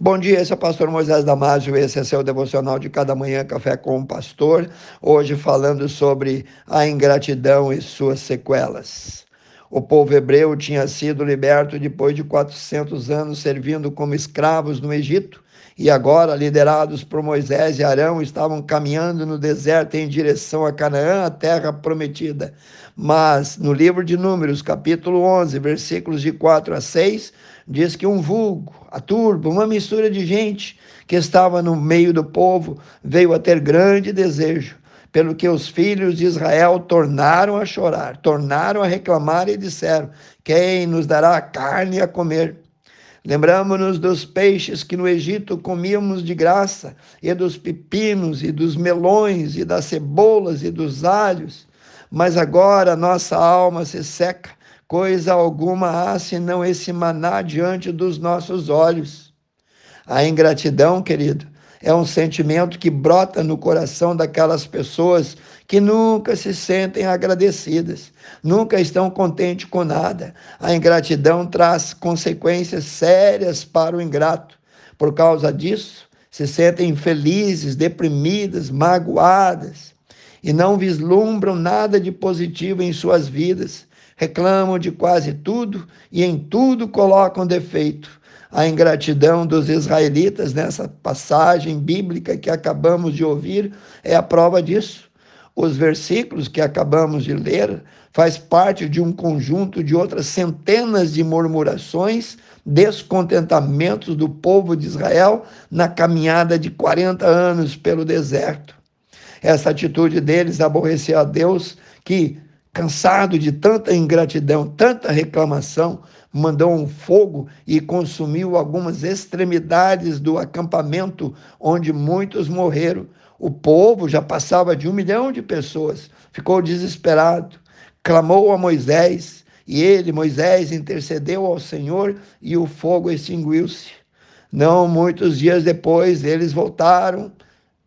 Bom dia, esse é o pastor Moisés Damásio, esse é seu devocional de cada manhã, Café com o Pastor. Hoje falando sobre a ingratidão e suas sequelas. O povo hebreu tinha sido liberto depois de 400 anos servindo como escravos no Egito e agora, liderados por Moisés e Arão, estavam caminhando no deserto em direção a Canaã, a terra prometida. Mas no livro de Números, capítulo 11, versículos de 4 a 6, diz que um vulgo, a turba, uma mistura de gente que estava no meio do povo, veio a ter grande desejo pelo que os filhos de Israel tornaram a chorar, tornaram a reclamar e disseram: Quem nos dará carne a comer? Lembramos-nos dos peixes que no Egito comíamos de graça, e dos pepinos, e dos melões, e das cebolas, e dos alhos. Mas agora nossa alma se seca, coisa alguma há senão esse maná diante dos nossos olhos. A ingratidão, querido, é um sentimento que brota no coração daquelas pessoas que nunca se sentem agradecidas, nunca estão contentes com nada. A ingratidão traz consequências sérias para o ingrato. Por causa disso, se sentem infelizes, deprimidas, magoadas e não vislumbram nada de positivo em suas vidas. Reclamam de quase tudo e em tudo colocam defeito a ingratidão dos israelitas nessa passagem bíblica que acabamos de ouvir é a prova disso. Os versículos que acabamos de ler faz parte de um conjunto de outras centenas de murmurações, descontentamentos do povo de Israel na caminhada de 40 anos pelo deserto. Essa atitude deles aborreceu a Deus que cansado de tanta ingratidão, tanta reclamação, mandou um fogo e consumiu algumas extremidades do acampamento onde muitos morreram. O povo já passava de um milhão de pessoas, ficou desesperado, clamou a Moisés, e ele, Moisés, intercedeu ao Senhor e o fogo extinguiu-se. Não muitos dias depois, eles voltaram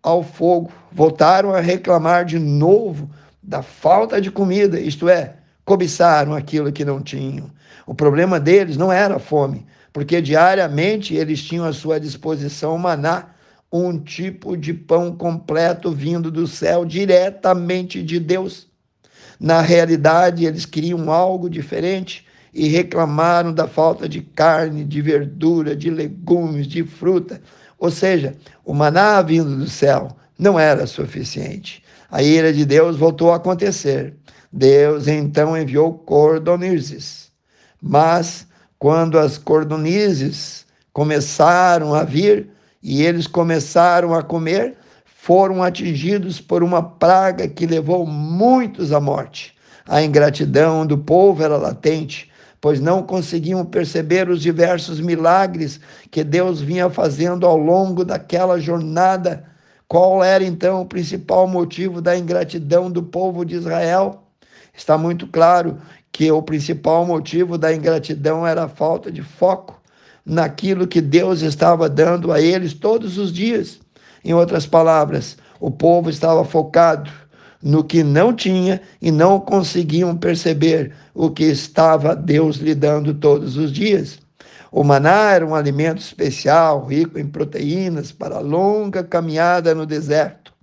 ao fogo, voltaram a reclamar de novo da falta de comida, isto é, cobiçaram aquilo que não tinham. O problema deles não era a fome, porque diariamente eles tinham à sua disposição maná, um tipo de pão completo vindo do céu diretamente de Deus. Na realidade, eles queriam algo diferente e reclamaram da falta de carne, de verdura, de legumes, de fruta. Ou seja, o maná vindo do céu não era suficiente. A ira de Deus voltou a acontecer. Deus então enviou cordonizes. Mas quando as cordonizes começaram a vir e eles começaram a comer, foram atingidos por uma praga que levou muitos à morte. A ingratidão do povo era latente, pois não conseguiam perceber os diversos milagres que Deus vinha fazendo ao longo daquela jornada qual era então o principal motivo da ingratidão do povo de Israel? Está muito claro que o principal motivo da ingratidão era a falta de foco naquilo que Deus estava dando a eles todos os dias. Em outras palavras, o povo estava focado no que não tinha e não conseguiam perceber o que estava Deus lhe dando todos os dias. O maná era um alimento especial, rico em proteínas para a longa caminhada no deserto.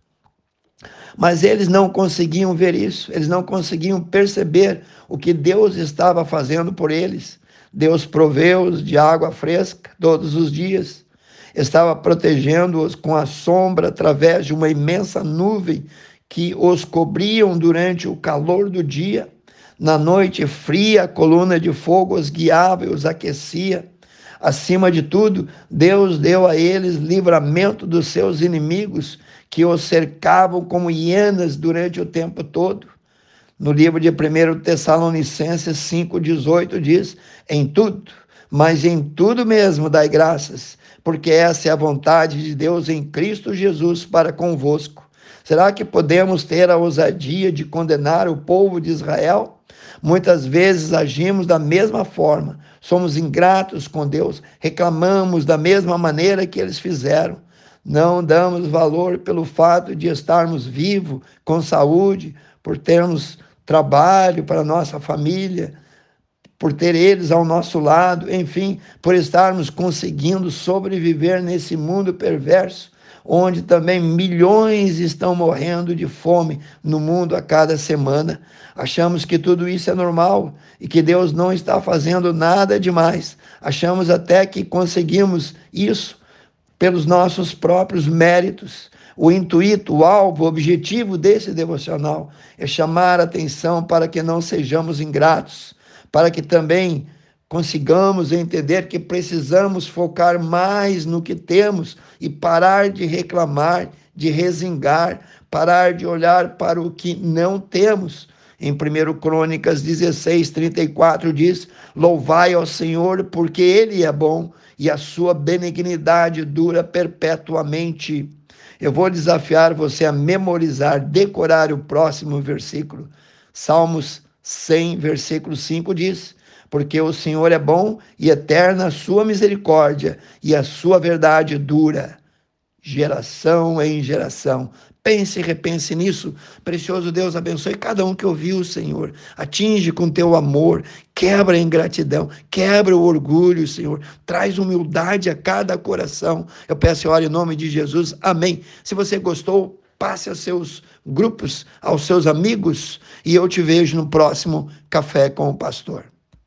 Mas eles não conseguiam ver isso, eles não conseguiam perceber o que Deus estava fazendo por eles. Deus proveu-os de água fresca todos os dias, estava protegendo-os com a sombra através de uma imensa nuvem que os cobriam durante o calor do dia. Na noite fria, a coluna de fogo os guiava e os aquecia. Acima de tudo, Deus deu a eles livramento dos seus inimigos que os cercavam como hienas durante o tempo todo. No livro de 1 Tessalonicenses 5,18 diz: Em tudo, mas em tudo mesmo dai graças, porque essa é a vontade de Deus em Cristo Jesus para convosco. Será que podemos ter a ousadia de condenar o povo de Israel? Muitas vezes agimos da mesma forma, somos ingratos com Deus, reclamamos da mesma maneira que eles fizeram. Não damos valor pelo fato de estarmos vivos, com saúde, por termos trabalho para nossa família, por ter eles ao nosso lado, enfim, por estarmos conseguindo sobreviver nesse mundo perverso, onde também milhões estão morrendo de fome no mundo a cada semana. Achamos que tudo isso é normal e que Deus não está fazendo nada demais. Achamos até que conseguimos isso pelos nossos próprios méritos. O intuito, o alvo, o objetivo desse devocional é chamar a atenção para que não sejamos ingratos, para que também consigamos entender que precisamos focar mais no que temos e parar de reclamar, de resingar, parar de olhar para o que não temos. Em 1 Crônicas 16, 34 diz: Louvai ao Senhor, porque Ele é bom e a sua benignidade dura perpetuamente. Eu vou desafiar você a memorizar, decorar o próximo versículo. Salmos 100, versículo 5 diz: Porque o Senhor é bom e eterna a sua misericórdia, e a sua verdade dura, geração em geração. Pense e repense nisso. Precioso Deus, abençoe cada um que ouviu Senhor. Atinge com teu amor, quebra a ingratidão, quebra o orgulho, Senhor. Traz humildade a cada coração. Eu peço e oro em nome de Jesus. Amém. Se você gostou, passe aos seus grupos, aos seus amigos, e eu te vejo no próximo Café com o Pastor.